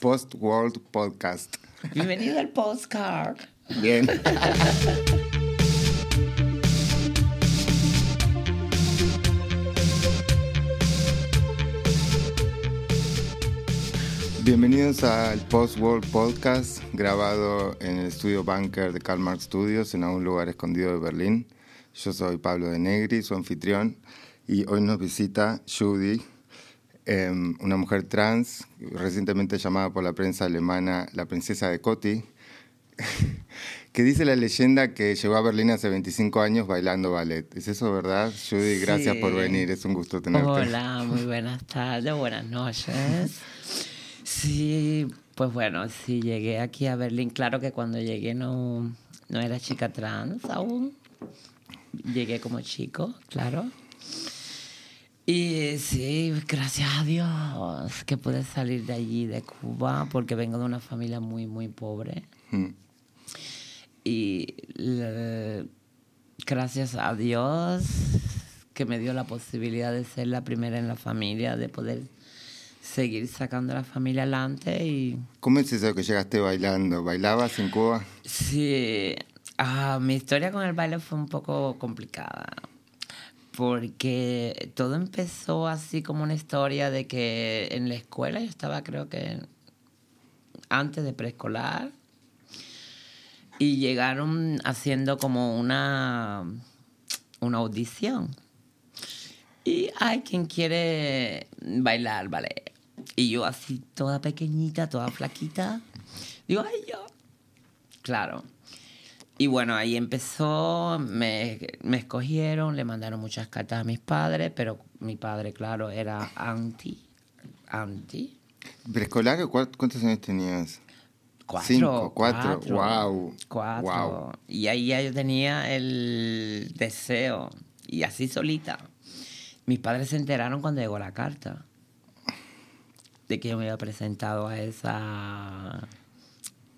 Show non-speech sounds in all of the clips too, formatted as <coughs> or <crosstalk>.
Post World Podcast. Bienvenido al postcard. Bien. Bienvenidos al Post World Podcast, grabado en el estudio Bunker de Karl Marx Studios, en algún lugar escondido de Berlín. Yo soy Pablo de Negri, su anfitrión, y hoy nos visita Judy, em, una mujer trans, recientemente llamada por la prensa alemana la princesa de Coti, <laughs> que dice la leyenda que llegó a Berlín hace 25 años bailando ballet. ¿Es eso verdad? Judy, gracias por venir, es un gusto tenerte. Hola, muy buenas tardes, buenas noches. Sí, pues bueno, sí, llegué aquí a Berlín. Claro que cuando llegué no, no era chica trans aún. Llegué como chico, claro. Y sí, gracias a Dios que pude salir de allí, de Cuba, porque vengo de una familia muy, muy pobre. Mm. Y le- gracias a Dios que me dio la posibilidad de ser la primera en la familia, de poder seguir sacando a la familia adelante. Y ¿Cómo es eso que llegaste bailando? ¿Bailabas en Cuba? sí, ah, mi historia con el baile fue un poco complicada. Porque todo empezó así como una historia de que en la escuela yo estaba creo que antes de preescolar y llegaron haciendo como una, una audición. Y hay quien quiere bailar ballet. Y yo así toda pequeñita, toda flaquita, digo, ay yo. Claro. Y bueno, ahí empezó, me, me escogieron, le mandaron muchas cartas a mis padres, pero mi padre, claro, era anti, anti. ¿Preescolar? ¿Cuál- ¿Cuántos años tenías? Cuatro. Cinco, cuatro, cuatro, guau, Cuatro. guau. Y ahí ya yo tenía el deseo. Y así solita. Mis padres se enteraron cuando llegó la carta. De que yo me había presentado a esa...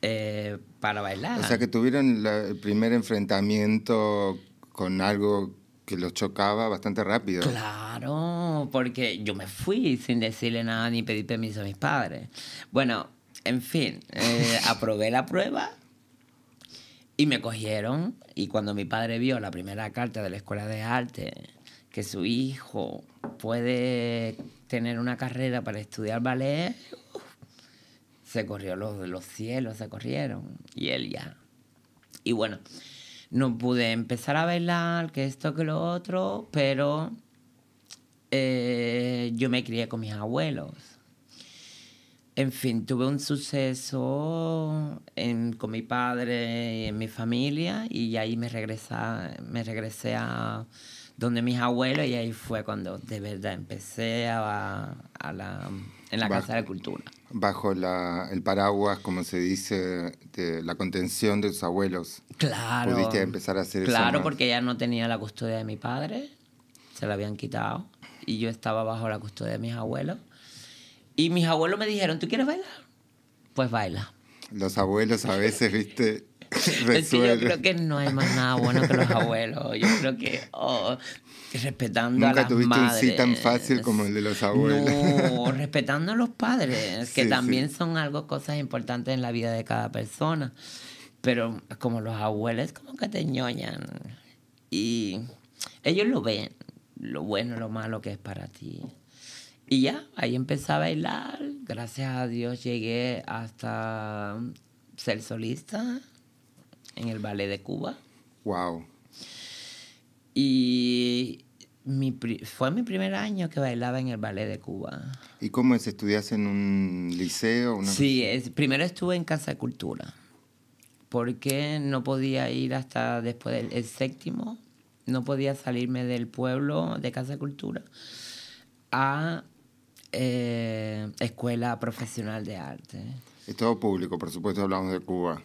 eh, para bailar. O sea que tuvieron la- el primer enfrentamiento con algo que los chocaba bastante rápido. Claro, porque yo me fui sin decirle nada ni pedir permiso a mis padres. Bueno, en fin, eh, <laughs> aprobé la prueba y me cogieron. Y cuando mi padre vio la primera carta de la Escuela de Arte, que su hijo puede tener una carrera para estudiar ballet, se corrió los, los cielos, se corrieron. Y él ya. Y bueno, no pude empezar a bailar, que esto, que lo otro, pero eh, yo me crié con mis abuelos. En fin, tuve un suceso con mi padre y en mi familia y ahí me, regresa, me regresé a donde mis abuelos y ahí fue cuando de verdad empecé a, a la, en la Casa de Cultura. Bajo la- el paraguas, como se dice, de la contención de tus abuelos. Claro. Pudiste empezar a hacer eso Claro, más. porque ya no tenía la custodia de mi padre, se la habían quitado, y yo estaba bajo la custodia de mis abuelos. Y mis abuelos me dijeron, ¿tú quieres bailar? Pues baila. Los abuelos a veces, viste, <laughs> Es que yo creo que no hay más nada bueno que los abuelos. Yo creo que, oh, respetando a Nunca las tuviste madres. un sí tan fácil como el de los abuelos. No, respetando a los padres, <laughs> que Sí, también sí. son algo, cosas importantes en la vida de cada persona. Pero como los abuelos, como que te ñoñan. Y ellos lo ven, lo bueno, lo malo que es para ti. Y ya, ahí empecé a bailar. Gracias a Dios llegué hasta ser solista en el ballet de Cuba. Wow. Y mi fue mi primer año que bailaba en el ballet de Cuba. ¿Y cómo es? ¿Estudias en un liceo? Una- Sí, es, primero estuve en Casa de Cultura, porque no podía ir hasta después del el séptimo, no podía salirme del pueblo de Casa de Cultura a eh, Escuela Profesional de Arte. Es todo público, por supuesto, hablamos de Cuba.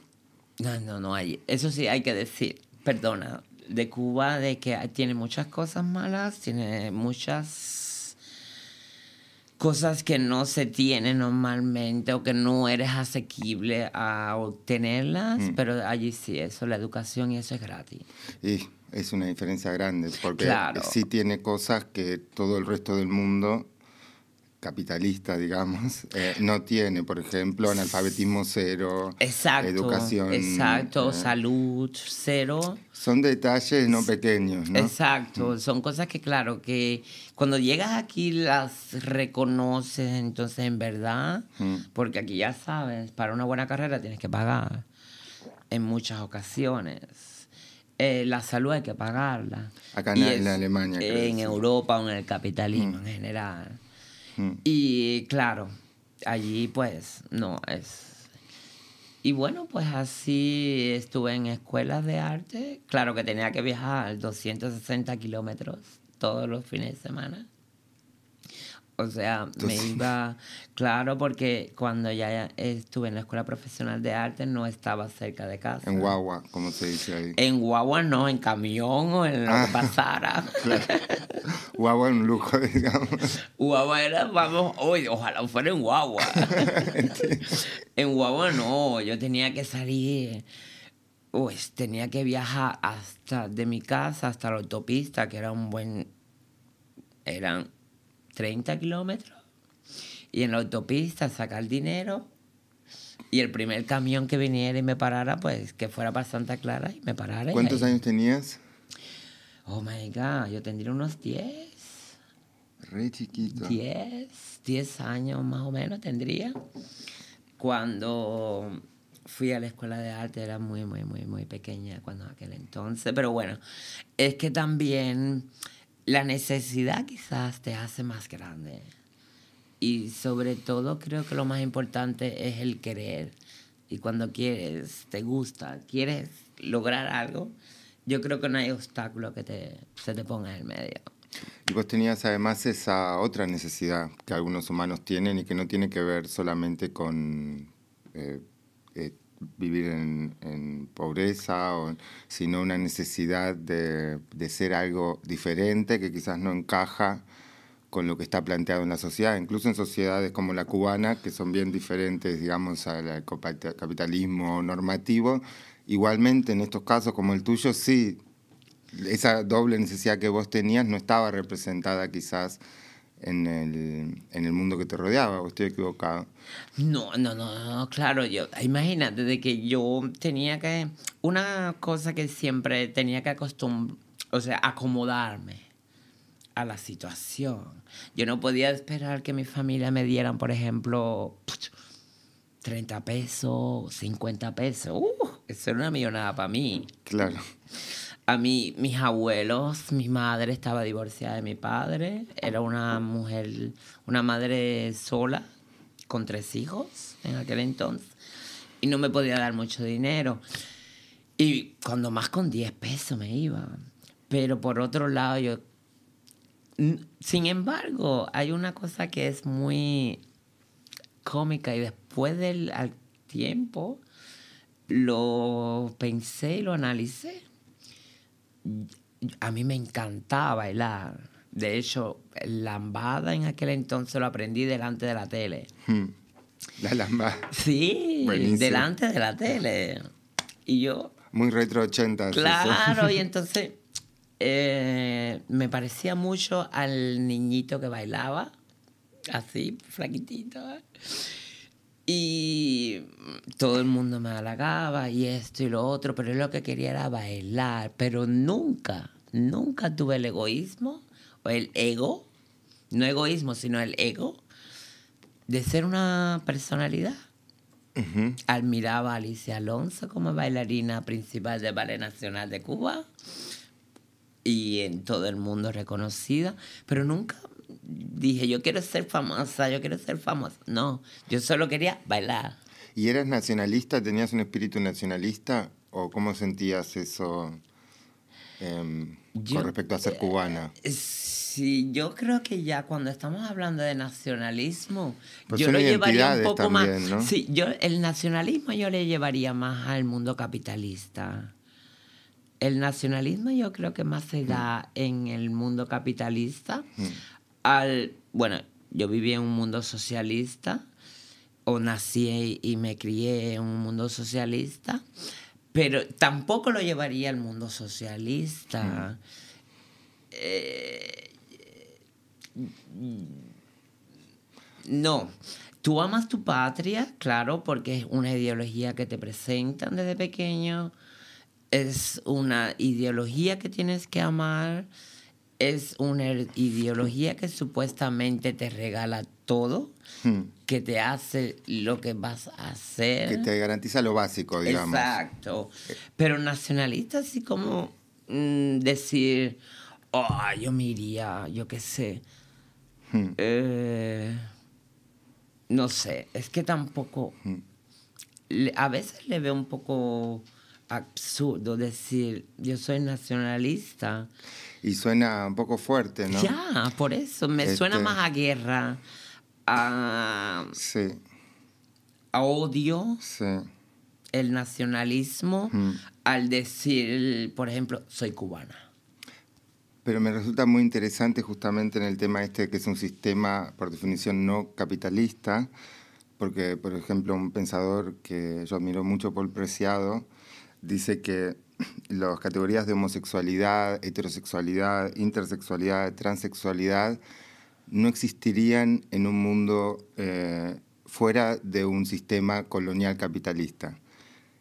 No, no, no hay. Eso sí hay que decir, perdona, de Cuba, de que tiene muchas cosas malas, tiene muchas cosas que no se tienen normalmente o que no eres asequible a obtenerlas, Mm. pero allí sí, eso, la educación y eso es gratis. Y es una diferencia grande, porque Claro. sí tiene cosas que todo el resto del mundo capitalista, digamos, <laughs> eh, no tiene, por ejemplo, analfabetismo cero, Exacto. educación. Exacto, eh, salud cero. Son detalles no pequeños, ¿no? Exacto, son cosas que claro, que cuando llegas aquí las reconoces entonces en verdad, Mm. porque aquí ya sabes, para una buena carrera tienes que pagar en muchas ocasiones. Eh, la salud hay que pagarla. Acá en- Y en Alemania, creo, En sí. Europa o en el capitalismo en general. Y claro, allí pues no es... Y bueno, pues así estuve en escuelas de arte. Claro que tenía que viajar 260 kilómetros todos los fines de semana. O sea, me iba, <laughs> claro, porque cuando ya estuve en la escuela profesional de arte no estaba cerca de casa. En guagua, como se dice ahí. En guagua no, en camión o en lo Ah. que <laughs> pasara. Guagua es un lujo, <laughs> digamos. Guagua era, vamos, hoy, ojalá fuera en guagua. en guagua no, yo tenía que salir, pues tenía que viajar hasta de mi casa hasta la autopista, que era un buen, eran 30 kilómetros. Y en la autopista sacar dinero y el primer camión que viniera y me parara, pues que fuera para Santa Clara y me parara. ¿Cuántos años tenías? Oh my God, yo tendría unos 10. Re chiquito. 10, 10 años más o menos tendría. Cuando fui a la escuela de arte era muy, muy, muy, muy pequeña cuando aquel entonces. Pero bueno, es que también la necesidad quizás te hace más grande. Y sobre todo creo que lo más importante es el querer. Y cuando quieres, te gusta, quieres lograr algo, yo creo que no hay obstáculo que te, se te ponga en el medio. Y vos tenías además esa otra necesidad que algunos humanos tienen y que no tiene que ver solamente con eh, eh, vivir en, pobreza, o, sino una necesidad de, de ser algo diferente que quizás no encaja con lo que está planteado en la sociedad, incluso en sociedades como la cubana, que son bien diferentes, digamos, al capitalismo normativo. Igualmente, en estos casos como el tuyo, sí, esa doble necesidad que vos tenías no estaba representada quizás en el, en el mundo que te rodeaba, o estoy equivocado. No, no, no, no, claro, yo, imagínate de que yo tenía que, una cosa que siempre tenía que acostumbrar, o sea, acomodarme a la situación. Yo no podía esperar que mi familia me dieran, por ejemplo, 30 pesos, 50 pesos. Uh, eso era una millonada para mí. Claro. A mí, mis abuelos, mi madre estaba divorciada de mi padre. Era una mujer, una madre sola, con tres hijos en aquel entonces. Y no me podía dar mucho dinero. Y cuando más con 10 pesos me iba. Pero por otro lado, yo... Sin embargo, hay una cosa que es muy cómica y después del al tiempo lo pensé y lo analicé a mí me encantaba bailar. De hecho, lambada en aquel entonces lo aprendí delante de la tele. Hmm. La lamba. Sí, Buenísimo. delante de la tele. Y yo, Muy retro 80. claro, y <laughs> entonces eh, me parecía mucho al niñito que bailaba, así, flaquitito. ¿eh? Y todo el mundo me halagaba y esto y lo otro, pero yo lo que quería era bailar, pero nunca, nunca tuve el egoísmo o el ego, no egoísmo, sino el ego de ser una personalidad. Admiraba a Alicia Alonso como bailarina principal del Ballet Nacional de Cuba y en todo el mundo reconocida, pero nunca dije yo quiero ser famosa, yo quiero ser famosa. No, yo solo quería bailar. ¿Y eras nacionalista? ¿Tenías un espíritu nacionalista? ¿O cómo sentías eso em, Yo- con respecto a ser cubana? Sí, yo creo que ya cuando estamos hablando de nacionalismo, Pues yo lo llevaría un poco más. también, ¿no? Sí, yo el nacionalismo yo le llevaría más al mundo capitalista. El nacionalismo yo creo que más se da en el mundo capitalista. Al, bueno, yo viví en un mundo socialista o nací y me crié en un mundo socialista, pero tampoco lo llevaría al mundo socialista. Eh, no. Tú amas tu patria, claro, porque es una ideología que te presentan desde pequeño. Es una ideología que tienes que amar. Es una ideología que supuestamente te regala todo, Hmm. que te hace lo que vas a hacer. Que te garantiza lo básico, digamos. Exacto. Pero nacionalista, así como mm, decir, oh, yo me iría, yo qué sé. Hmm. Eh, no sé, es que tampoco. Hmm. a veces le veo un poco absurdo decir, yo soy nacionalista. Y suena un poco fuerte, ¿no? Ya, por eso, me suena Este- más a guerra, a, Sí, a odio. sí. el nacionalismo Mm. al decir, por ejemplo, soy cubana. Pero me resulta muy interesante justamente en el tema este que es un sistema, por definición, no capitalista, porque, por ejemplo, un pensador que yo admiro mucho, Paul Preciado, dice que las categorías de homosexualidad, heterosexualidad, intersexualidad, transexualidad no existirían en un mundo eh, fuera de un sistema colonial capitalista.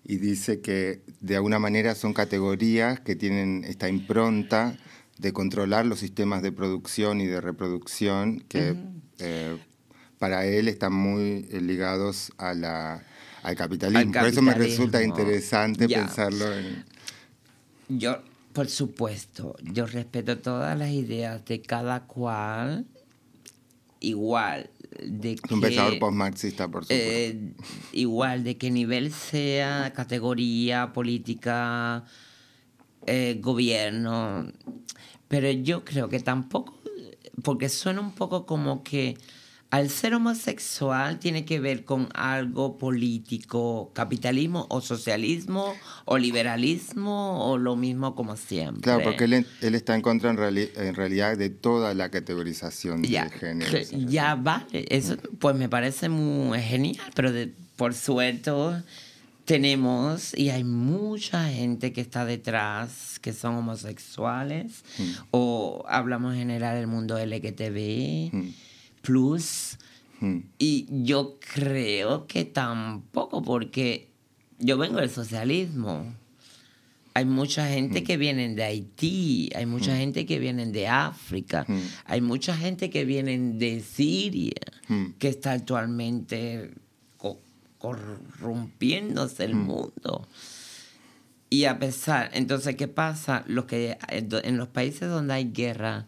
Y dice que de alguna manera son categorías que tienen esta impronta de controlar los sistemas de producción y de reproducción que eh, para él están muy eh, ligados a la, al, capitalismo. Al Por eso me resulta interesante pensarlo en... Yo, por supuesto, yo respeto todas las ideas de cada cual, igual de Es un que, pensador postmarxista, por supuesto. eh, igual de qué nivel sea, categoría, política, eh, gobierno. Pero yo creo que tampoco, porque suena un poco como que al ser homosexual tiene que ver con algo político, capitalismo o socialismo o liberalismo o lo mismo como siempre. Claro, porque él, él está en contra en, reali- en realidad de toda la categorización ya, de género. ya vale, eso pues me parece muy genial, pero de- por suerte tenemos y hay mucha gente que está detrás que son homosexuales Mm. o hablamos en general del mundo LGTB Mm. Plus Mm. y yo creo que tampoco porque yo vengo del socialismo. Hay mucha gente que vienen de Haití, hay mucha gente que vienen de África, hay mucha gente que vienen de Siria, que está actualmente co- corrompiéndose el mundo. Y a pesar, entonces, ¿qué pasa? Los que, en los países donde hay guerra,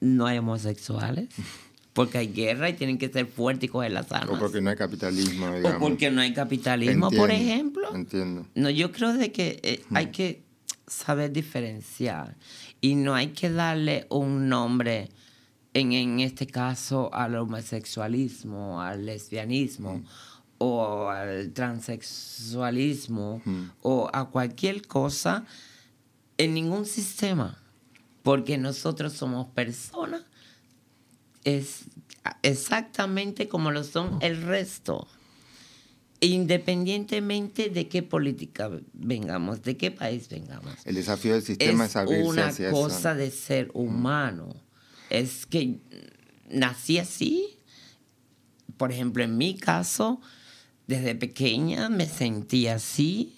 no hay homosexuales, <laughs> porque hay guerra y tienen que ser fuertes y coger las armas. O porque no hay capitalismo, O digamos. porque no hay capitalismo, por ejemplo. Entiendo. No, yo creo de que eh, hay que saber diferenciar y no hay que darle un nombre, en, en este caso, al homosexualismo, al lesbianismo o al transexualismo o a cualquier cosa en ningún sistema, porque nosotros somos personas es exactamente como lo son el resto independientemente de qué política vengamos, de qué país vengamos. El desafío del sistema es, Es una hacia cosa eso. de ser humano. Es que nací así. Por ejemplo, en mi caso, desde pequeña me sentí así.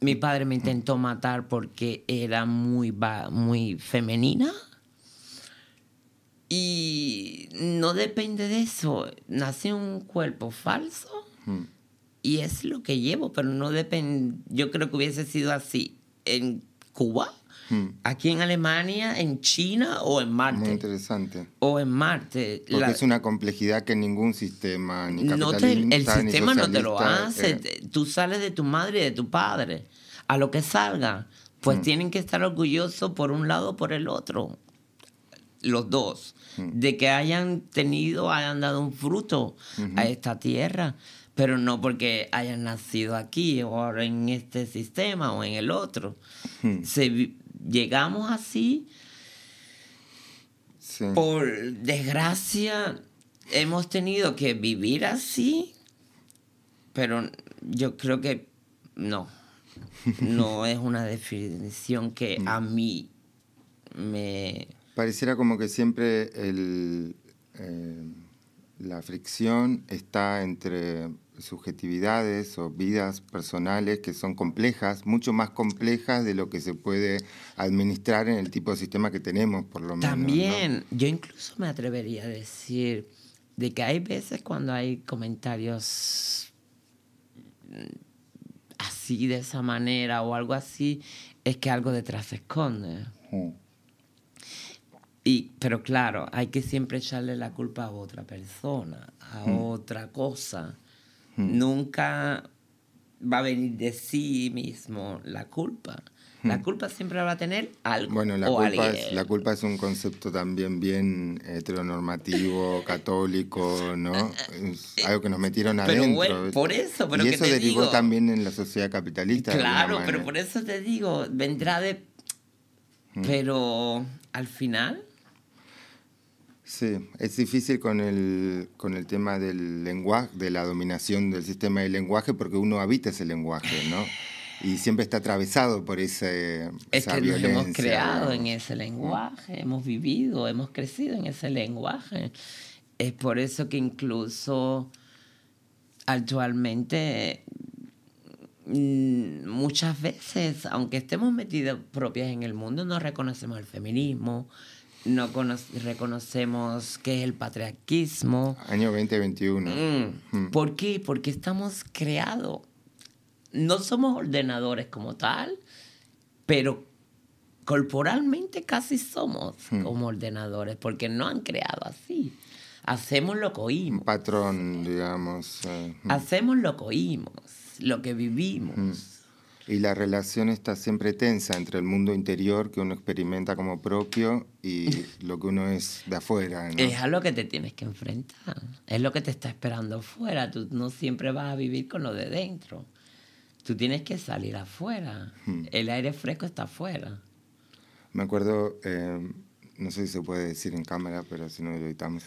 Mi padre me intentó matar porque era muy, muy femenina. Y no depende de eso. Nací en un cuerpo falso Mm. y es lo que llevo, pero no depende. Yo creo que hubiese sido así en Cuba, Mm. aquí en Alemania, en China o en Muy Marte. interesante. O en Marte. Porque La- es una complejidad que ningún sistema, ni no te- capitalista, el ni sistema no te lo hace. eh, Tú sales de tu madre y de tu padre. A lo que salga, pues tienen que estar orgullosos por un lado o por el otro. Los dos. De que hayan tenido, hayan dado un fruto a esta tierra. Pero no porque hayan nacido aquí o ahora en este sistema o en el otro. Se vi- llegamos así sí. por desgracia, hemos tenido que vivir así, pero yo creo que no. <laughs> No es una definición que a mí me... Pareciera como que siempre el, eh, la fricción está entre subjetividades o vidas personales que son complejas, mucho más complejas de lo que se puede administrar en el tipo de sistema que tenemos, por lo menos. También, yo incluso me atrevería a decir de que hay veces cuando hay comentarios así, de esa manera o algo así, es que algo detrás se esconde. Mm. Y, pero claro, hay que siempre echarle la culpa a otra persona, a otra cosa. Nunca va a venir de sí mismo la culpa. La culpa siempre va a tener algo. Bueno, la, o culpa alguien. es, la culpa es un concepto también bien heteronormativo, <laughs> católico, ¿no? Es algo que nos metieron Pero adentro. bueno, por eso, pero y que eso te derivó digo- también en la sociedad capitalista. Claro, pero por eso te digo, vendrá de... Pero al final, Sí, es difícil con el, con el tema del lenguaje, de la dominación del sistema del lenguaje, porque uno habita ese lenguaje, ¿no? Y siempre está atravesado por ese, es esa que nos violencia. hemos creado en ese lenguaje, hemos vivido, hemos crecido en ese lenguaje. Es por eso que incluso actualmente mm, muchas veces, aunque estemos metidos propias en el mundo, no reconocemos el feminismo, no cono- reconocemos qué es el patriarquismo. Año 2021. Mm. ¿Por qué? Porque estamos creados. No somos ordenadores como tal, pero corporalmente casi somos como ordenadores, porque no han creado así. Hacemos lo que Un oímos. patrón, digamos. eh, Hacemos lo que oímos, lo que vivimos. Y la relación está siempre tensa entre el mundo interior que uno experimenta como propio y <laughs> lo que uno es de afuera. ¿no? Es a lo que te tienes que enfrentar. Es lo que te está esperando afuera. Tú no siempre vas a vivir con lo de dentro. Tú tienes que salir afuera. El aire fresco está afuera. Me acuerdo, eh, no sé si se puede decir en cámara, pero si no lo editamos.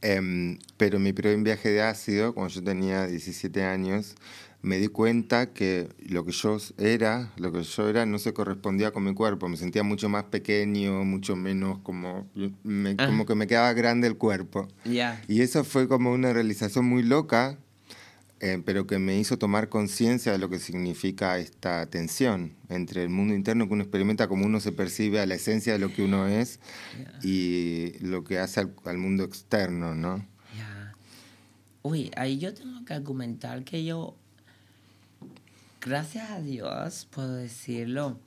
Em, pero mi primer viaje de ácido, cuando yo tenía 17 años, me di cuenta que lo que yo era, lo que yo era, no se correspondía con mi cuerpo. Me sentía mucho más pequeño, mucho menos como, me- Ah. como que me quedaba grande el cuerpo. Ya. Y eso fue como una realización muy loca, eh, pero que me hizo tomar conciencia de lo que significa esta tensión entre el mundo interno que uno experimenta, como uno se percibe a la esencia de lo que uno es y lo que hace al, al mundo externo, ¿no? Uy, ahí yo tengo que argumentar que yo, gracias a Dios, puedo decirlo.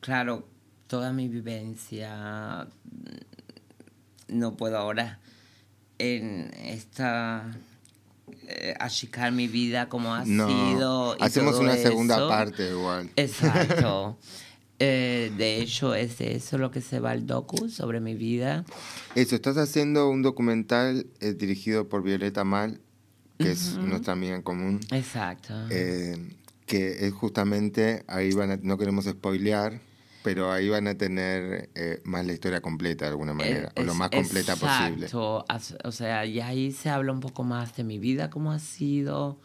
Claro, toda mi vivencia, mm, no puedo ahora en esta eh, achicar mi vida como ha No, sido. y hacemos todo una segunda eso. parte igual. Exacto. <laughs> Eh, de hecho, es eso lo que se va el docu sobre mi vida. Eso, estás haciendo un documental eh, dirigido por Violeta Mal, que es nuestra amiga en común. Exacto. Eh, que es justamente, ahí van a, no queremos spoilear, pero ahí van a tener eh, más la historia completa de alguna manera, o lo Es- más completa posible. exacto. As- O sea, y ahí se habla un poco más de mi vida, cómo ha sido,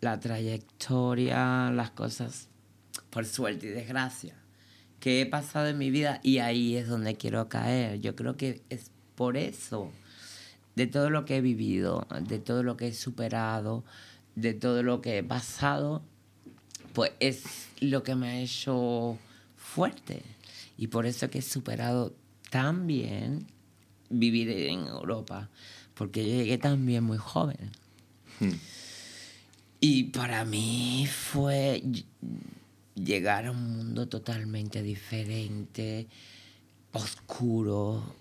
la trayectoria, las cosas, por suerte y desgracia, que he pasado en mi vida y ahí es donde quiero caer. Yo creo que es por eso, de todo lo que he vivido, de todo lo que he superado, de todo lo que he pasado, pues es lo que me ha hecho fuerte. Y por eso que he superado tan bien vivir en Europa, porque yo llegué también muy joven. Hmm. Y para mí fue ll- llegar a un mundo totalmente diferente, oscuro.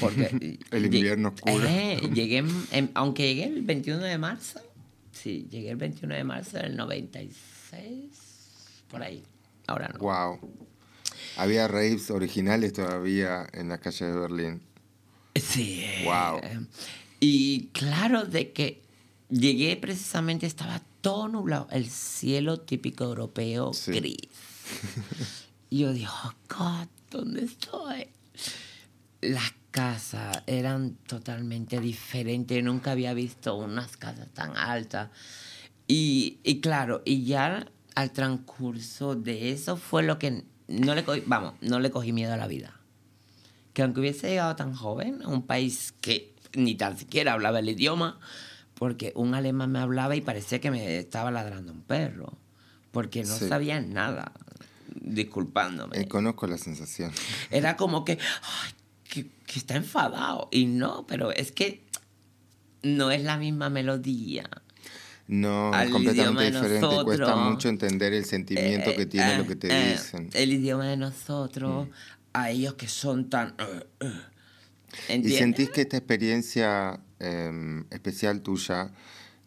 Porque <laughs> El invierno oscuro. Eh, llegué, en- aunque llegué el 21 de marzo, sí, llegué el 21 de marzo del 96, por ahí. Ahora no. Wow. Había raves originales todavía en las calles de Berlín. Sí. Guau. Y claro, de que llegué precisamente, estaba todo nublado, el cielo típico europeo Sí. gris. y yo dije, oh God, ¿dónde estoy? Las casas eran totalmente diferentes, nunca había visto unas casas tan altas. Y, y claro, y ya al transcurso de eso fue lo que no le cogí, vamos, no le cogí miedo a la vida que aunque hubiese llegado tan joven a un país que ni tan siquiera hablaba el idioma, porque un alemán me hablaba y parecía que me estaba ladrando un perro, porque no Sí. sabía nada, disculpándome. Eh, conozco la sensación. Era como que, ay, que, que está enfadado. Y no, pero es que no es la misma melodía. No, Al es completamente diferente. Cuesta mucho entender el sentimiento Eh, que tiene eh, lo que te eh, dicen. El idioma de nosotros, a ellos que son tan... eh, eh. ¿Y sentís que esta experiencia eh, especial tuya,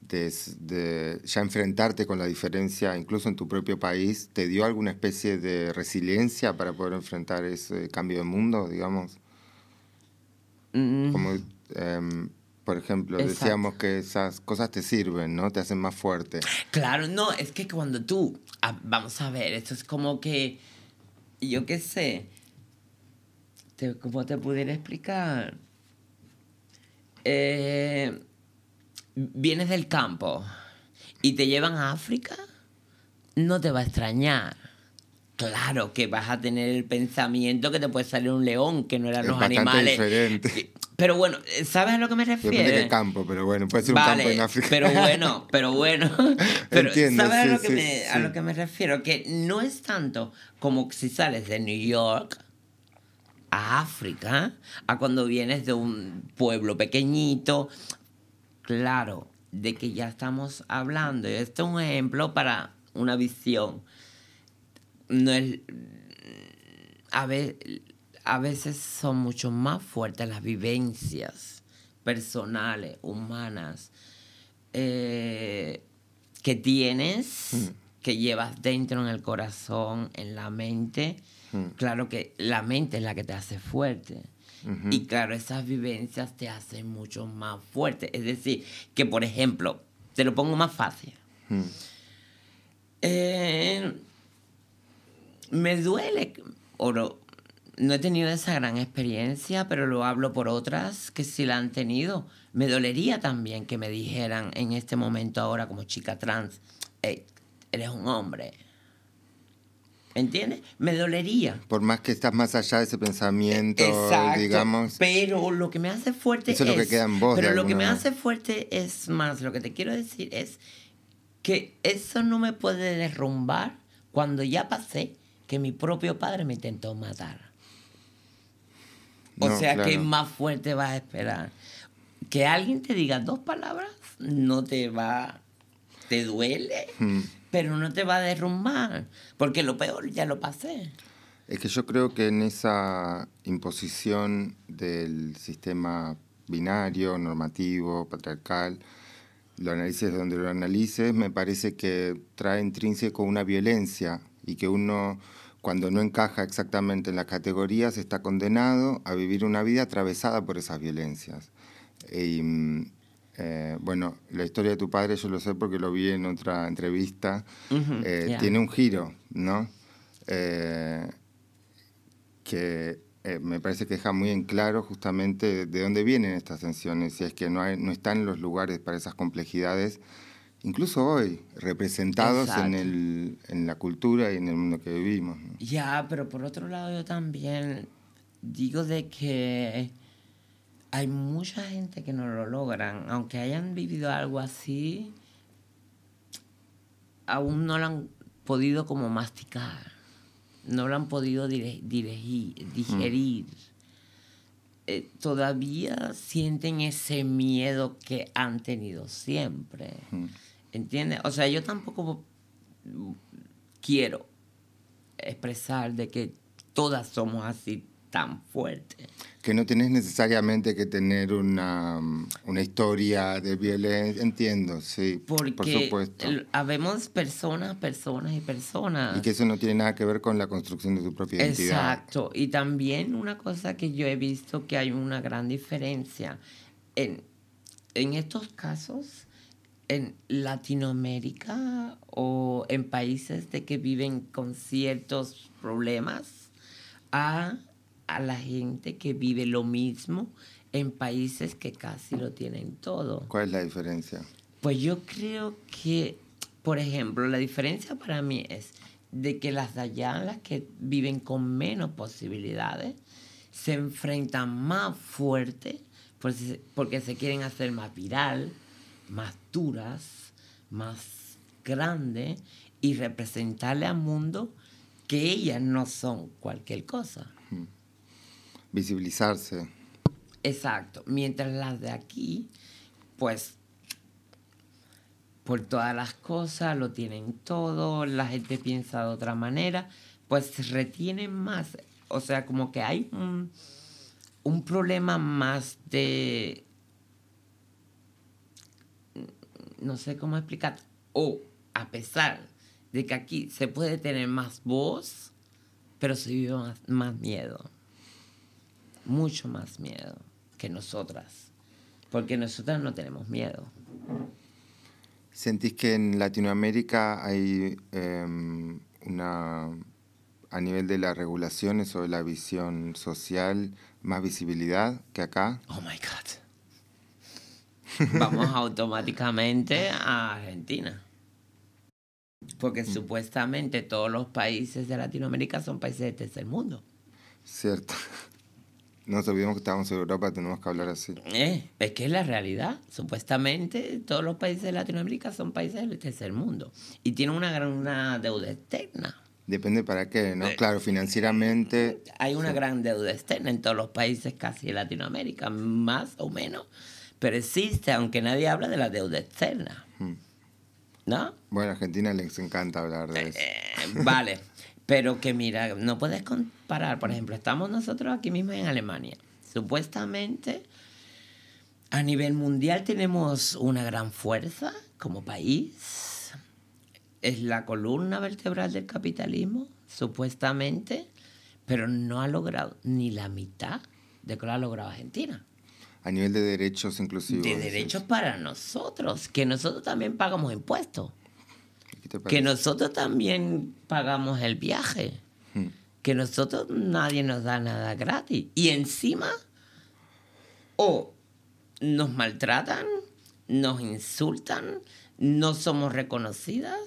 de, de ya enfrentarte con la diferencia, incluso en tu propio país, te dio alguna especie de resiliencia para poder enfrentar ese cambio de mundo, digamos? Mm, Como, em, por ejemplo, Exacto. decíamos que esas cosas te sirven, ¿no? Te hacen más fuerte. Claro, no, es que cuando tú, ah, vamos a ver, esto es como que, yo qué sé, te, ¿cómo te pudiera explicar? Eh, vienes del campo y te llevan a África, no te va a extrañar. Claro que vas a tener el pensamiento que te puede salir un león, que no eran Es los animales. diferente. Pero bueno, ¿sabes a lo que me refiero? Depende de qué campo, pero bueno, puede ser un campo en África. Pero bueno, pero bueno. <laughs> Pero Entiendo, ¿sabes a, lo que sí, me, a lo que me refiero? Que no es tanto como si sales de New York a África, a cuando vienes de un pueblo pequeñito. Claro, de que ya estamos hablando. Y Este es un ejemplo para una visión. No es, a, ve- a veces son mucho más fuertes las vivencias personales, humanas, eh, que tienes, que llevas dentro en el corazón, en la mente. Mm. Claro que la mente es la que te hace fuerte. Y claro, esas vivencias te hacen mucho más fuerte. Es decir, que por ejemplo, te lo pongo más fácil. Mm. Eh, me duele, o no, no he tenido esa gran experiencia, pero lo hablo por otras que sí la han tenido. Me dolería también que me dijeran en este momento ahora como chica trans, "Ey, eres un hombre. ¿Entiendes? Me dolería. Por más que estás más allá de ese pensamiento, Exacto. digamos. Pero lo que me hace fuerte Eso es lo que queda en vos, Pero lo que me manera. hace fuerte es más, lo que te quiero decir es que eso no me puede derrumbar cuando ya pasé que mi propio padre me intentó matar. O No, sea, claro. ¿qué más fuerte vas a esperar? Que alguien te diga dos palabras no te va, te duele, Mm. pero no te va a derrumbar, porque lo peor ya lo pasé. Es que yo creo que en esa imposición del sistema binario, normativo, patriarcal, lo analices de donde lo analices, me parece que trae intrínseco una violencia y que uno, cuando no encaja exactamente en las categorías, está condenado a vivir una vida atravesada por esas violencias. Y, mm, eh, bueno, la historia de tu padre yo lo sé porque lo vi en otra entrevista. Ujú, Eh, ya. Tiene un giro, ¿no? Eh, que eh, me parece que deja muy en claro justamente de dónde vienen estas tensiones, y es que no, hay, no están los lugares para esas complejidades, incluso hoy, representados en, el, en la cultura y en el mundo que vivimos. ¿no? Ya, pero por otro lado yo también digo de que hay mucha gente que no lo logran, aunque hayan vivido algo así, aún no lo han podido como masticar, no lo han podido digerir. Eh, todavía sienten ese miedo que han tenido siempre. Mm. ¿Entiendes? O sea, yo tampoco quiero expresar de que todas somos así tan fuertes. Que no tenés necesariamente que tener una, una historia de violencia, entiendo, sí, Porque por supuesto. el- habemos personas, personas y personas. Y que eso no tiene nada que ver con la construcción de tu propia identidad. Exacto. Y también una cosa que yo he visto que hay una gran diferencia. En, en estos casos, en Latinoamérica o en países de que viven con ciertos problemas, a, a la gente que vive lo mismo en países que casi lo tienen todo. ¿Cuál es la diferencia? Pues yo creo que, por ejemplo, la diferencia para mí es de que las de allá, las que viven con menos posibilidades, se enfrentan más fuerte porque, porque se quieren hacer más viral, más duras, más grande y representarle al mundo que ellas no son cualquier cosa. Visibilizarse. Exacto. Mientras las de aquí, pues, por todas las cosas, lo tienen todo, la gente piensa de otra manera, pues se retienen más. O sea, como que hay un, un problema más de... No sé cómo explicar. O a pesar de que aquí se puede tener más voz, pero se vive más, más miedo. Mucho más miedo que nosotras. Porque nosotras no tenemos miedo. ¿Sentís que en Latinoamérica hay em, una, a nivel de las regulaciones o de la visión social, más visibilidad que acá? Oh my God. Vamos automáticamente a Argentina. Porque Mm. supuestamente todos los países de Latinoamérica son países de tercer mundo. Cierto. No nos olvidemos que estamos en Europa, tenemos que hablar así. Eh, es que es la realidad. Supuestamente todos los países de Latinoamérica son países del tercer mundo. Y tienen una gran una deuda externa. Depende para qué, Eh, ¿no? Claro, financieramente, Hay una gran deuda externa en todos los países casi de Latinoamérica, más o menos. Pero existe, aunque nadie habla de la deuda externa. ¿No? bueno, a Argentina les encanta hablar de eso. Eh, vale. Pero que mira, no puedes comparar. Por ejemplo, estamos nosotros aquí mismo en Alemania. Supuestamente, a nivel mundial tenemos una gran fuerza como país. Es la columna vertebral del capitalismo, supuestamente, pero no ha logrado ni la mitad de lo que lo ha logrado Argentina. A nivel de derechos inclusivos. De derechos para nosotros, que nosotros también pagamos impuestos. ¿Qué te Que nosotros también pagamos el viaje. Hmm. Que nosotros nadie nos da nada gratis. Y encima, o nos maltratan, nos insultan, no somos reconocidas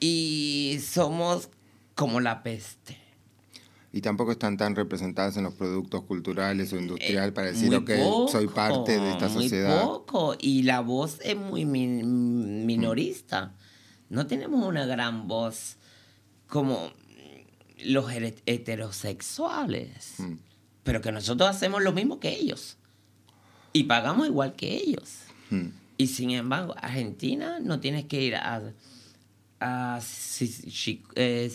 y somos como la peste. Y tampoco están tan representadas en los productos culturales o industrial para decir, Muy ok, soy parte de esta muy sociedad. poco. Y la voz es muy min- minorista. No tenemos una gran voz como los heterosexuales. Mm. Pero que nosotros hacemos lo mismo que ellos. Y pagamos igual que ellos. Mm. Y sin embargo, Argentina no tienes que ir a. a eh,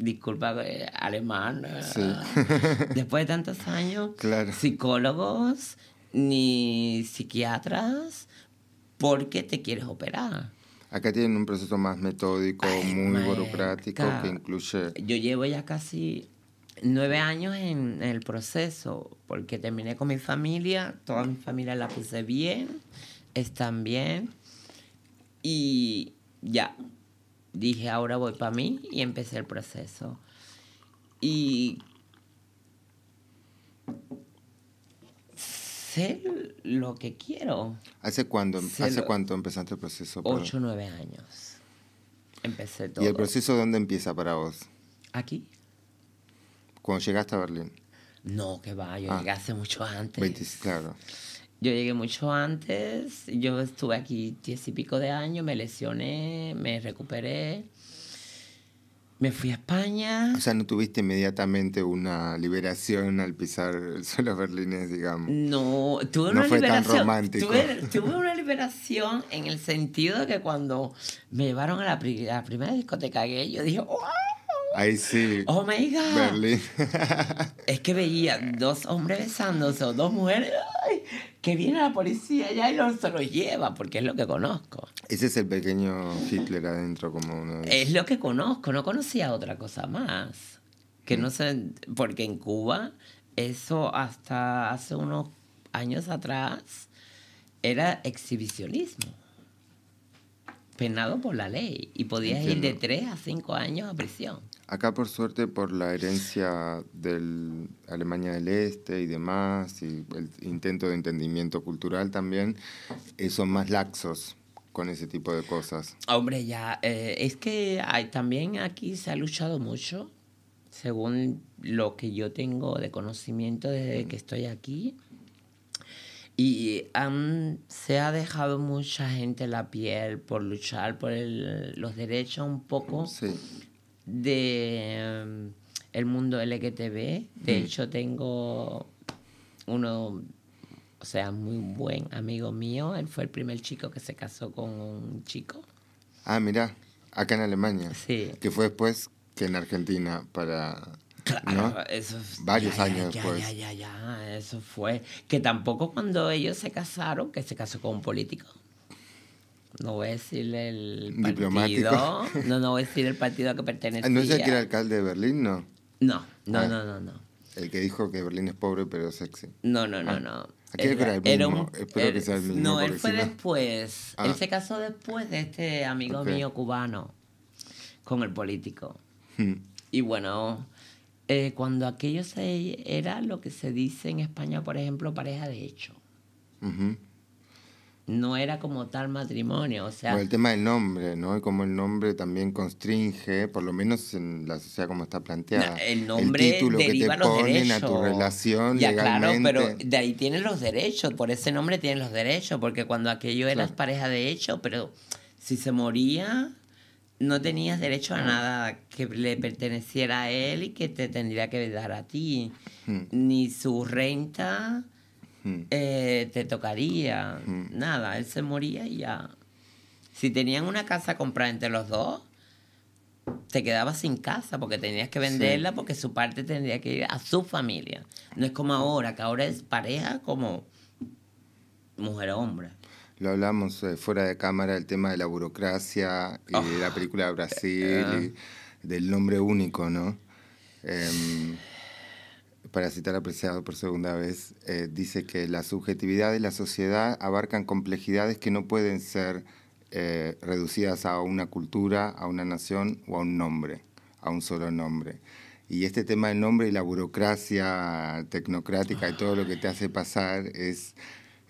disculpa, eh, alemán. eh, Sí. <laughs> después de tantos años, Claro. psicólogos ni psiquiatras, porque te quieres operar. Acá tienen un proceso más metódico, Ay, muy burocrático, que incluye... Yo llevo ya casi nueve años en el proceso, porque terminé con mi familia, toda mi familia la puse bien, están bien, y ya, dije ahora voy para mí y empecé el proceso. Y sé lo que quiero. ¿Hace cuándo, Se ¿hace lo- cuánto empezaste el proceso? Perdón. Ocho nueve años. Empecé todo. ¿Y el proceso dónde empieza para vos? ¿Aquí? Cuando llegaste a Berlín. No, que va, yo Ah. llegué hace mucho antes. 20, claro. Yo llegué mucho antes, yo estuve aquí diez y pico de años, me lesioné, me recuperé, me fui a España. O sea, no tuviste inmediatamente una liberación al pisar el suelo berlinés, digamos. No, tuve No una fue tan liberación. romántico. Tuve, tuve una liberación en el sentido de que cuando me llevaron a la, pri- a la primera discoteca gay, yo dije, ¡wow! Ahí sí, ¡Oh my God! Berlín. Es que veía dos hombres besándose o dos mujeres. Que viene la policía ya y lo, se los lleva, porque es lo que conozco. Ese es el pequeño Hitler adentro, como uno dice. Es lo que conozco, no conocía otra cosa más. Que no sé, porque en Cuba, eso hasta hace unos años atrás era exhibicionismo. Penado por la ley. Y podías ir de Entiendo. 3 a 5 años a prisión. Acá, por suerte, por la herencia de Alemania del Este y demás, y el intento de entendimiento cultural también, eh, son más laxos con ese tipo de cosas. Hombre, ya, eh, es que hay, también aquí se ha luchado mucho, según lo que yo tengo de conocimiento desde que estoy aquí, Y han, se ha dejado mucha gente la piel por luchar por el- los derechos un poco Sí. De um, el mundo LGTB. De hecho, tengo uno, o sea, muy buen amigo mío. Él fue el primer chico que se casó con un chico. Ah, mira, acá en Alemania. Sí. Que fue después que en Argentina para... Claro, ¿no? eso Varios ya, años ya, después. Ya, ya, ya, eso fue. Que tampoco cuando ellos se casaron, que se casó con un político. No voy a decir el Diplomático. partido. No, no voy a decir el partido a que pertenecía. Ah, ¿No es el que era alcalde de Berlín? No. No, no, Ah. no, no, no. El que dijo que Berlín es pobre pero sexy. No, no, no, Ah. no. Aquel que era el mismo. Espero era- que sea el mismo, No, él fue después. Ah. Él se casó después de este amigo Ok. mío cubano con el político. Hmm. Y bueno, eh, cuando aquello se, era lo que se dice en España, por ejemplo, pareja de hecho. Ujú. No era como tal matrimonio, o sea, Bueno, el tema del nombre, ¿no? Y cómo el nombre también constringe, por lo menos en la sociedad como está planteada. el nombre título que te deriva los ponen derechos. a tu relación ya, legalmente. claro, pero de ahí tienen los derechos, por ese nombre tienen los derechos, porque cuando aquello eras Claro. pareja de hecho, pero si se moría, no tenías derecho a nada que le perteneciera a él y que te tendría que dar a ti. Hmm. Ni su renta Hmm. eh, te tocaría. Mm. Nada, él se moría y ya. Si tenían una casa comprada entre los dos, te quedabas sin casa porque tenías que venderla porque su parte tendría que ir a su familia. No es como ahora, que ahora es pareja como mujer-hombre. Lo hablamos eh, fuera de cámara, el tema de la burocracia y de la película de Brasil <laughs> y del nombre único, ¿no? Em, para citar apreciado por segunda vez, eh, dice que la subjetividad de la sociedad abarcan complejidades que no pueden ser eh, reducidas a una cultura, a una nación o a un nombre, a un solo nombre. Y este tema del nombre y la burocracia tecnocrática y todo lo que te hace pasar es,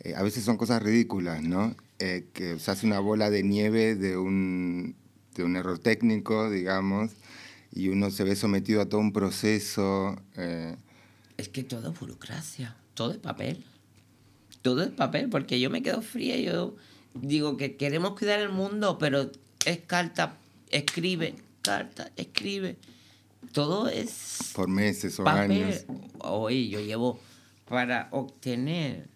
eh, a veces son cosas ridículas, ¿no? Eh, que se hace una bola de nieve de un, de un error técnico, digamos, y uno se ve sometido a todo un proceso. eh, Es que todo es burocracia, todo es papel. Todo es papel, porque yo me quedo fría yo digo que queremos cuidar el mundo, pero es carta, escribe, carta, escribe. Todo es por meses o papel. años. Oye, yo llevo para obtener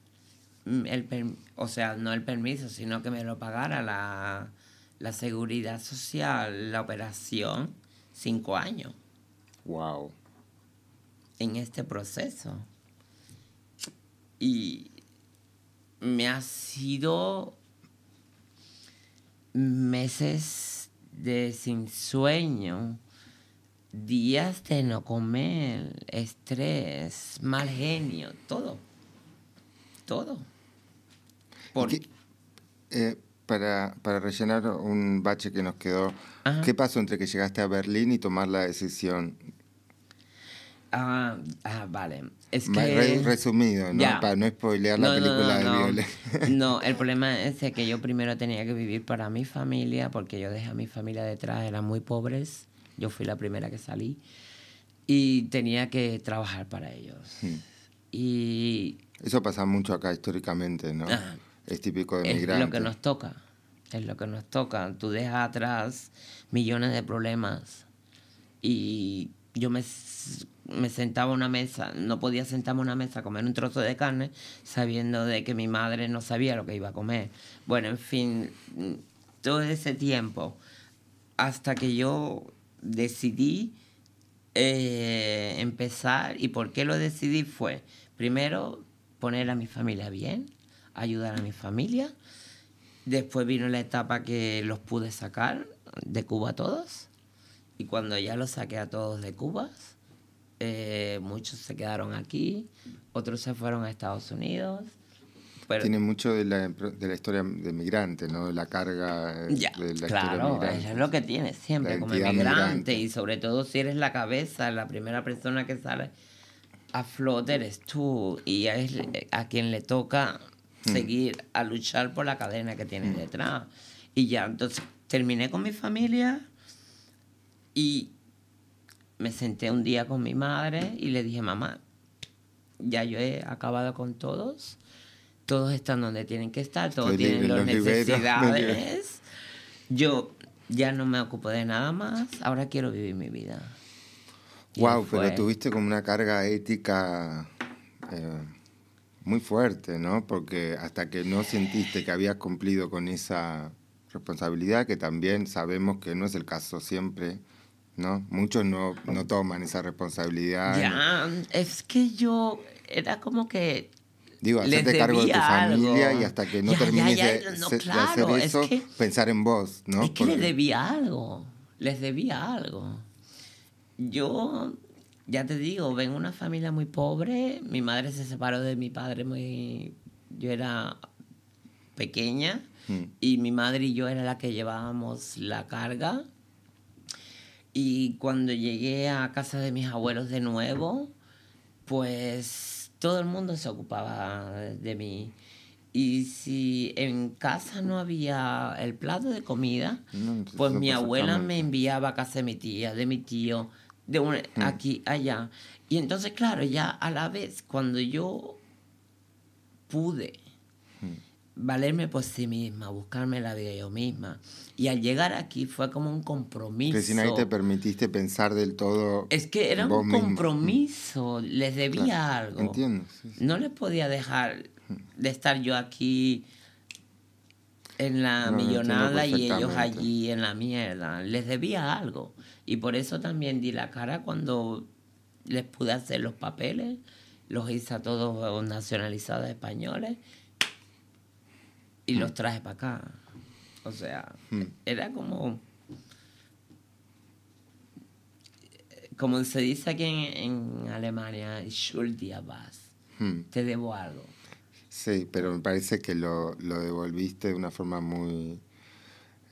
el perm- o sea, no el permiso, sino que me lo pagara la, la seguridad social, la operación, cinco años Wow. En este proceso. Y me ha sido meses de sin sueño, días de no comer, estrés, mal genio, todo. Todo. Por- ¿Y qué- eh, para, para rellenar un bache que nos quedó, Ajá. ¿qué pasó entre que llegaste a Berlín y tomar la decisión? Ah, ah, vale. Es que... re- resumido, ¿no? Para no spoilear la No, película no, de no. Violet. <laughs> No, el problema es que yo primero tenía que vivir para mi familia, porque yo dejé a mi familia detrás, eran muy pobres. Yo fui la primera que salí. Y tenía que trabajar para ellos. Hmm. Y Eso pasa mucho acá históricamente, ¿no? Ah. Es típico de es migrantes. lo que nos toca. Es lo que nos toca. Tú dejas atrás millones de problemas. Y yo me, me sentaba a una mesa, no podía sentarme a una mesa a comer un trozo de carne sabiendo de que mi madre no sabía lo que iba a comer. Bueno, en fin, todo ese tiempo, hasta que yo decidí eh, empezar, y por qué lo decidí fue, primero, poner a mi familia bien, ayudar a mi familia. Después vino la etapa que los pude sacar de Cuba a todos. Y cuando ya los saqué a todos de Cuba, eh, muchos se quedaron aquí, otros se fueron a Estados Unidos. Pero, Tiene mucho de la, de la historia de migrante, ¿no? De la carga eh, ya, de la claro, historia eso migrante. es lo que tienes siempre como inmigrante migrante. y sobre todo si eres la cabeza, la primera persona que sale a flote eres tú y es a quien le toca Hmm. seguir a luchar por la cadena que tienes detrás. Y ya, entonces terminé con mi familia y me senté un día con mi madre y le dije, mamá, ya yo he acabado con todos, todos están donde tienen que estar, todos Estoy tienen las necesidades. Yo ya no me ocupo de nada más, ahora quiero vivir mi vida. Wow, fue- pero tuviste como una carga ética eh, muy fuerte, ¿no? Porque hasta que no sentiste que habías cumplido con esa responsabilidad, que también sabemos que no es el caso siempre, ¿no? Muchos no, no toman esa responsabilidad. Ya, es que yo era como que Digo, hacerte cargo de tu familia algo. y hasta que no Ya, termines ya, de, no, se- de claro, hacer es eso, que- pensar en vos, ¿no? Es que les debía algo, les debía algo. Yo, ya te digo, vengo de una familia muy pobre, mi madre se separó de mi padre muy... Yo era pequeña Mm. y mi madre y yo era la que llevábamos la carga. Y cuando llegué a casa de mis abuelos de nuevo, pues todo el mundo se ocupaba de mí. Y si en casa no había el plato de comida, No, pues no mi abuela me enviaba a casa de mi tía, de mi tío, de un- Mm. aquí, allá. Y entonces, claro, ya a la vez, cuando yo pude. Valerme por sí misma, buscarme la vida yo misma, y al llegar aquí fue como un compromiso. Recién ahí te permitiste pensar del todo. Es que era un mismo. compromiso, les debía Claro, algo. Entiendo. sí, sí. No les podía dejar de estar yo aquí en la No, millonada y ellos allí en la mierda. Les debía algo. Y por eso también di la cara cuando les pude hacer los papeles. Los hice a todos nacionalizados españoles y los traje para acá. O sea, Mm. era como... Como se dice aquí en, en Alemania, Schuldiabas. Mm. Te debo algo. Sí, pero me parece que lo, lo devolviste de una forma muy.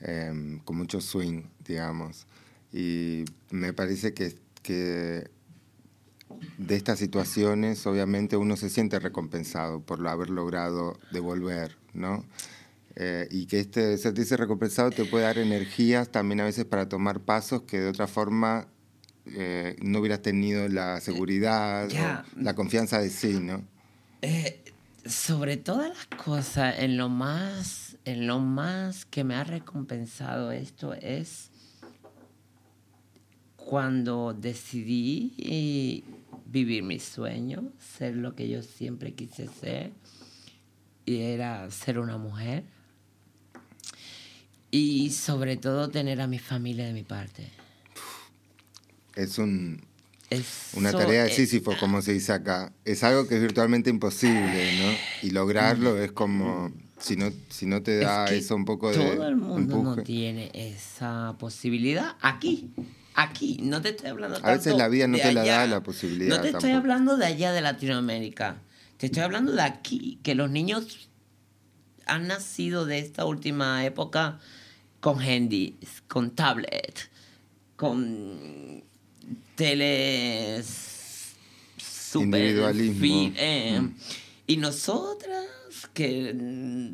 em, con mucho swing, digamos. Y me parece que, que de estas situaciones, obviamente, uno se siente recompensado por lo haber logrado devolver, ¿no? Eh, y que este sentirse recompensado te puede dar energías también a veces para tomar pasos que de otra forma eh, no hubieras tenido la seguridad ya. o la confianza de sí, ¿no? Eh, sobre todas las cosas, en lo más, en lo más que me ha recompensado esto es cuando decidí eh, vivir mi sueño, ser lo que yo siempre quise ser, y era ser una mujer. Y sobre todo tener a mi familia de mi parte. Es un, Eso Una tarea de es- Sísifo, como se dice acá. Es algo que es virtualmente imposible, ¿no? Y lograrlo es como, si no, si no te Es da que eso un poco de Todo el mundo no empuje. tiene esa posibilidad aquí. Aquí, no te estoy hablando A veces la vida no te la da allá. la posibilidad No te estoy tampoco. hablando de allá de Latinoamérica. Te estoy hablando de aquí, que los niños han nacido de esta última época con handys, con tablet, con teles super Individualismo. eh, Mm. Y nosotras, que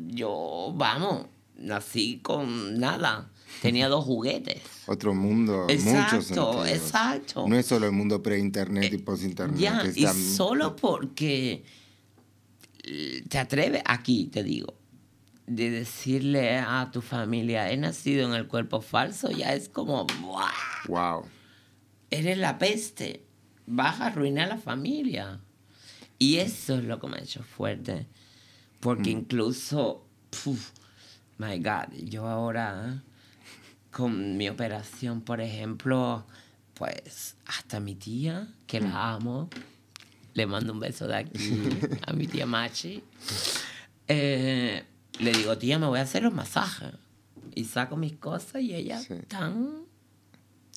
yo, vamos, nací con nada. Tenía dos juguetes. Otro mundo, en muchos Exacto, sentidos. exacto. No es solo el mundo pre-internet y post-internet. Ya, y solo porque eh, te atreves, aquí te digo, de decirle a tu familia, he nacido en el cuerpo falso, ya es como, ¡buah! Wow. eres la peste, vas a arruinar la familia. Y eso es lo que me ha hecho fuerte. Porque incluso, puf, my God, yo ahora con mi operación, por ejemplo, pues hasta mi tía, que la amo, le mando un beso de aquí <laughs> a mi tía Machi, eh, le digo, tía, me voy a hacer los masajes. Y saco mis cosas y ella Sí. tan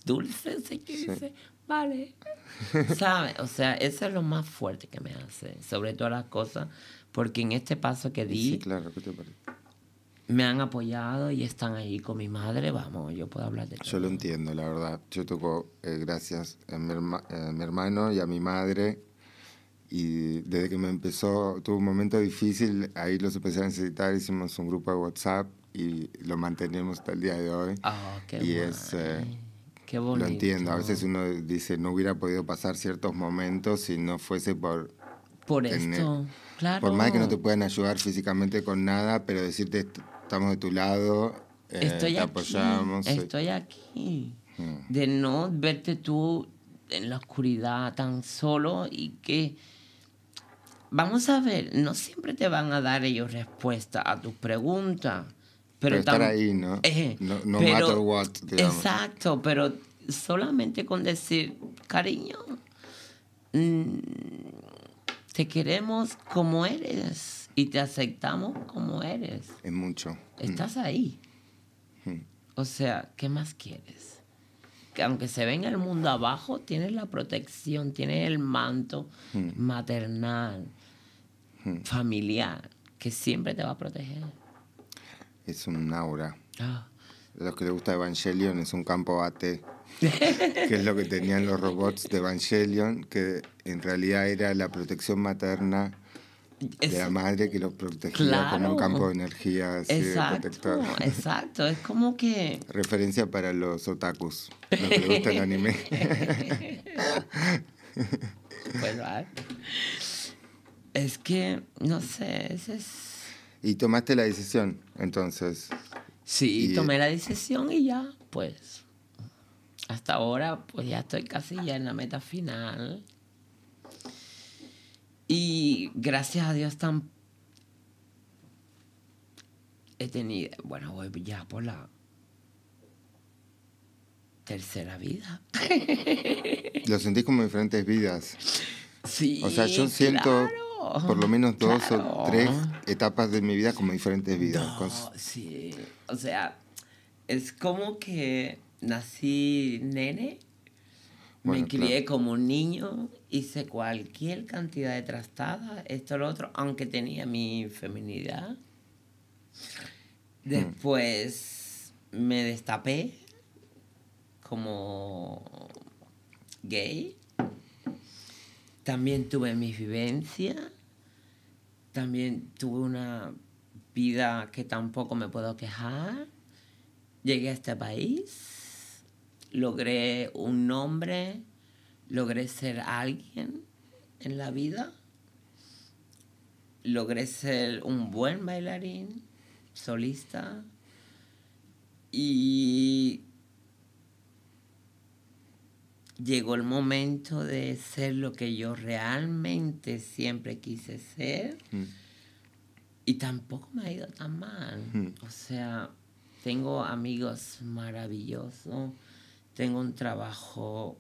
dulce, se que Sí. dice, vale. <laughs> ¿Sabes? O sea, eso es lo más fuerte que me hace, sobre todas las cosas, porque en este paso que di, Sí, claro, ¿qué te parece? me han apoyado y están ahí con mi madre, vamos, yo puedo hablar de todo. Yo lo entiendo, la verdad. Yo toco eh, gracias a mi, herma- a mi hermano y a mi madre. Y desde que me empezó, tuvo un momento difícil, ahí los empecé a necesitar, hicimos un grupo de WhatsApp y lo mantenemos hasta el día de hoy. Ah, qué y es, eh, Qué bonito. Lo entiendo, a veces uno dice, no hubiera podido pasar ciertos momentos si no fuese por... Por tener- esto, Claro. Por más que no te puedan ayudar físicamente con nada, pero decirte "Est- estamos de tu lado, eh, estoy te aquí, apoyamos. sí. estoy aquí. Mm. De no verte tú en la oscuridad tan solo y que... Vamos a ver, no siempre te van a dar ellos respuesta a tus preguntas. Pero, Pero estar ahí, ¿no? Eh, No- no pero- matter what, digamos. Exacto, pero solamente con decir, cariño, mm, te queremos como eres y te aceptamos como eres. Es mucho. Estás ahí. O sea, ¿qué más quieres? Que aunque se venga el mundo abajo, tienes la protección, tienes el manto maternal, familiar, que siempre te va a proteger. Es un aura. Ah, A los que les gusta Evangelion es un campo AT, <laughs> que es lo que tenían los robots de Evangelion, que en realidad era la protección materna de la madre que los protegía como un Claro. campo de energía así de exacto, protector. exacto. Es como que <laughs> Referencia para los otakus, los que <laughs> les gusta el anime. Bueno, ah, es que, no sé, ese es... y tomaste la decisión, entonces. Sí, Y- tomé la decisión y ya, pues, hasta ahora, pues ya estoy casi ya en la meta final. Y gracias a Dios tan... He tenido, bueno, voy ya por la tercera vida. Lo sentís como diferentes vidas. Sí, O sea, yo siento claro, por lo menos dos claro. o tres etapas de mi vida como diferentes vidas. No, sí. O sea, es como que nací nene, Bueno, me crié como un niño, hice cualquier cantidad de trastadas, esto, lo otro, aunque tenía mi feminidad. Después me destapé como gay. También tuve mis vivencias. También tuve una vida que tampoco me puedo quejar. Llegué a este país, logré un nombre, logré ser alguien en la vida, logré ser un buen bailarín, solista y llegó el momento de ser lo que yo realmente siempre quise ser Mm. y tampoco me ha ido tan mal. Mm. O sea, tengo amigos maravillosos, tengo un trabajo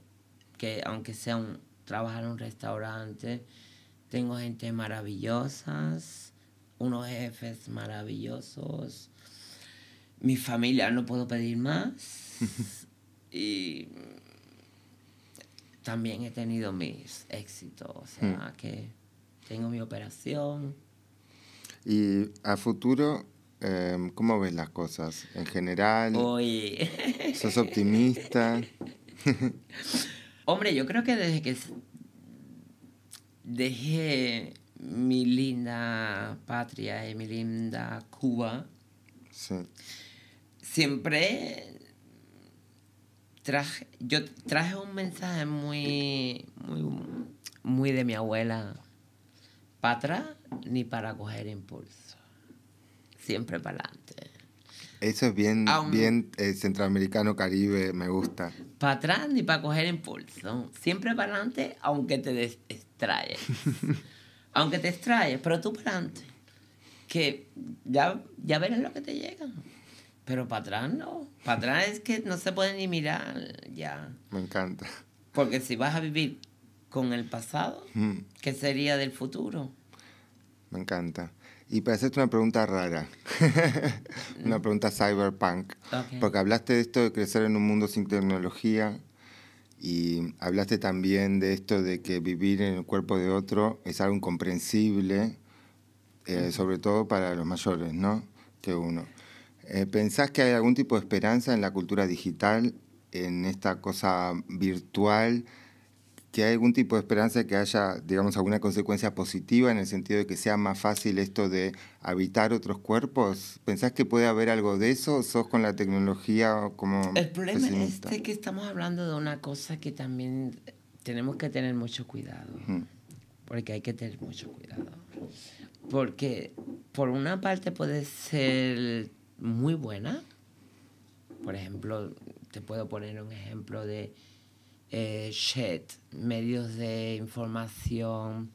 que aunque sea un trabajar en un restaurante, tengo gente maravillosa, unos jefes maravillosos. Mi familia no puedo pedir más. <laughs> y también he tenido mis éxitos, o sea, que tengo mi operación. Y a futuro, eh, ¿cómo ves las cosas? En general, Oye, ¿sos optimista? <laughs> hombre, yo creo que desde que dejé mi linda patria y mi linda Cuba, Sí. siempre traje, yo traje un mensaje muy, muy, muy de mi abuela. Para atrás ni para coger impulso. Siempre para adelante. Eso es bien, bien eh, centroamericano, caribe, me gusta. Para atrás ni para coger impulso. Siempre para adelante, aunque te extraes. <laughs> aunque te extraes, pero tú para adelante. Que ya, ya verás lo que te llega. Pero para atrás no. Para atrás es que no se puede ni mirar ya. Me encanta. Porque si vas a vivir con el pasado, Mm, ¿qué sería del futuro? me encanta. Y para hacerte una pregunta rara, <laughs> una pregunta cyberpunk, porque hablaste de esto de crecer en un mundo sin tecnología y hablaste también de esto de que vivir en el cuerpo de otro es algo incomprensible, eh, sobre todo para los mayores, ¿no? Que uno. Eh, ¿Pensás que hay algún tipo de esperanza en la cultura digital, en esta cosa virtual? ¿Que hay algún tipo de esperanza de que haya, digamos, alguna consecuencia positiva en el sentido de que sea más fácil esto de habitar otros cuerpos? ¿Pensás que puede haber algo de eso? ¿O sos con la tecnología como El problema pesimista? es que estamos hablando de una cosa que también tenemos que tener mucho cuidado. Porque hay que tener mucho cuidado. Porque por una parte puede ser muy buena. Por ejemplo, te puedo poner un ejemplo de eh, medios de información,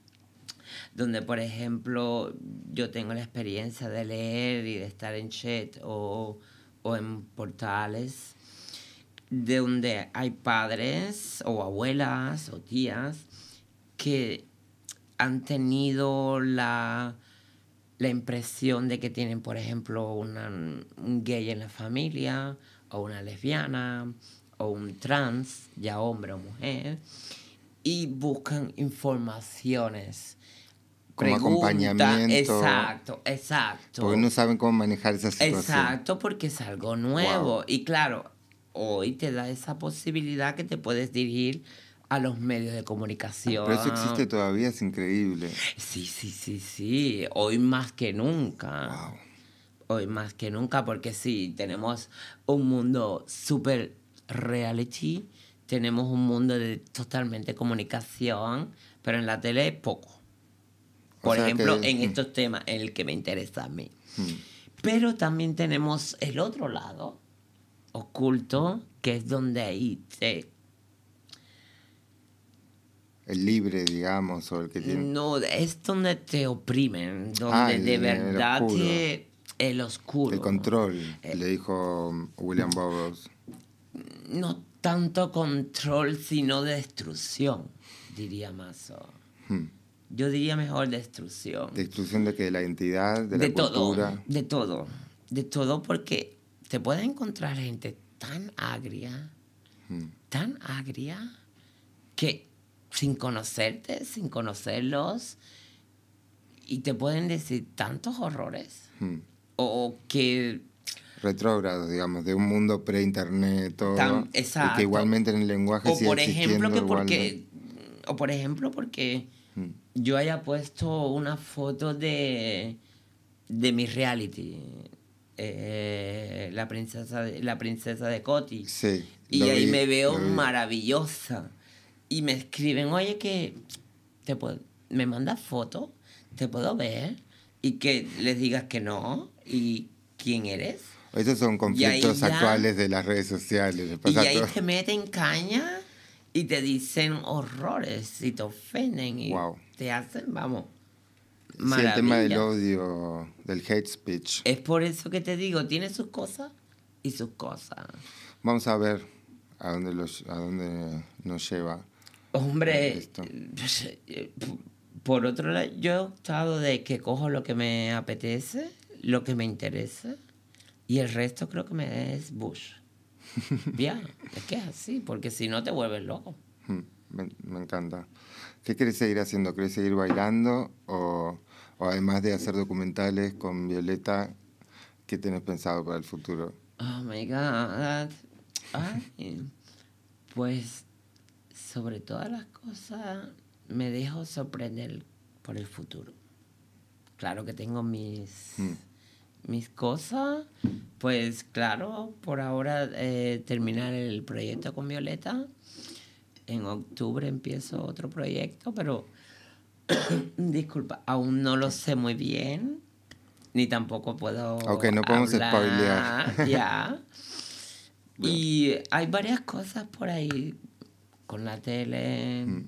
donde por ejemplo yo tengo la experiencia de leer y de estar en chat o, o en portales de donde hay padres o abuelas o tías que han tenido la, la impresión de que tienen, por ejemplo, una, un gay en la familia, o una lesbiana, o un trans, ya hombre o mujer, y buscan informaciones. Como acompañamiento. Exacto, exacto. Porque no saben cómo manejar esa situación. Exacto, porque es algo nuevo. Y claro, hoy te da esa posibilidad que te puedes dirigir a los medios de comunicación. Pero eso existe todavía, es increíble. Sí, sí, sí, sí. Hoy más que nunca. Hoy más que nunca, porque sí, tenemos un mundo súper reality, tenemos un mundo de totalmente comunicación, pero en la tele poco. Por ejemplo, en mm. estos temas en el que me interesa a mí. Mm. Pero también tenemos el otro lado, oculto, que es donde ahí te el libre, digamos, o el que tiene... No, es donde te oprimen, donde ah, de verdad el te... El oscuro. El control, eh, le dijo William Burroughs. No tanto control, sino destrucción, diría más. Hmm. Yo diría mejor destrucción. ¿Destrucción de que La identidad, de, la cultura. Todo, de todo, de todo, porque te puede encontrar gente tan agria, hmm. tan agria, que sin conocerte, sin conocerlos, y te pueden decir tantos horrores. Hmm. O que... Retrógrados, digamos, de un mundo pre-internet, todo. exacto. Y que igualmente en el lenguaje o por ejemplo que porque O por ejemplo porque hmm. yo haya puesto una foto de, de mi reality. Eh, la princesa de, la princesa de Coti. Sí, y ahí me veo maravillosa y me escriben, oye, que te puedo, me mandas foto, te puedo ver, y que les digas que no, y quién eres. Esos son conflictos actuales de las redes sociales. Y ahí te meten caña y te dicen horrores y te ofenden y te hacen, vamos. Sí, el tema del odio, del hate speech. Es por eso que te digo, tiene sus cosas y sus cosas. Vamos a ver a dónde, los, a dónde nos lleva. Hombre, eh, por otro lado, yo he optado de que cojo lo que me apetece, lo que me interesa, y el resto creo que me es Bush. <laughs> Bien, es que es así, porque si no te vuelves loco. Hmm, me, encanta. ¿Qué quieres seguir haciendo? ¿Quieres seguir bailando? O, o, además de hacer documentales con Violeta, ¿qué tienes pensado para el futuro? Oh my God. pues sobre todas las cosas, me dejo sorprender por el futuro. Claro que tengo mis, hmm. mis cosas, pues claro, por ahora eh, terminar el proyecto con Violeta. En octubre empiezo otro proyecto, pero <coughs> disculpa, aún no lo sé muy bien, ni tampoco puedo. Ok, no podemos spoilear. <laughs> Ya. <laughs> y hay varias cosas por ahí con la tele. Mm.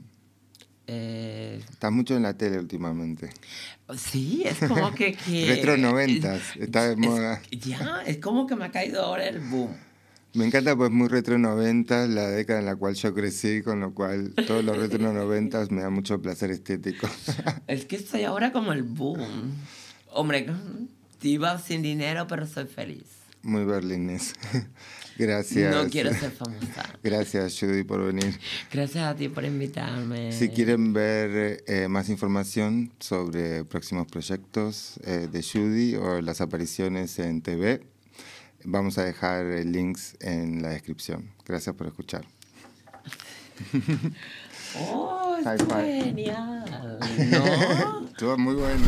Eh, Estás mucho en la tele últimamente. Sí, es como que... <laughs> Retro noventas, está de moda. ya, es como que me ha caído ahora el boom. Me encanta pues muy retro noventas, la década en la cual yo crecí, con lo cual todos los retro noventas me da mucho placer estético. <laughs> es que estoy ahora como el boom. Hombre, iba sin dinero, pero soy feliz. Muy berlines. Gracias. No quiero ser <laughs> famosa. Gracias, Judy, por venir. Gracias a ti por invitarme. Si quieren ver eh, más información sobre próximos proyectos eh, de Judy o las apariciones en TV, vamos a dejar links en la descripción. Gracias por escuchar. <laughs> ¡Oh, genial! ¿No? <laughs> Estuvo muy bueno.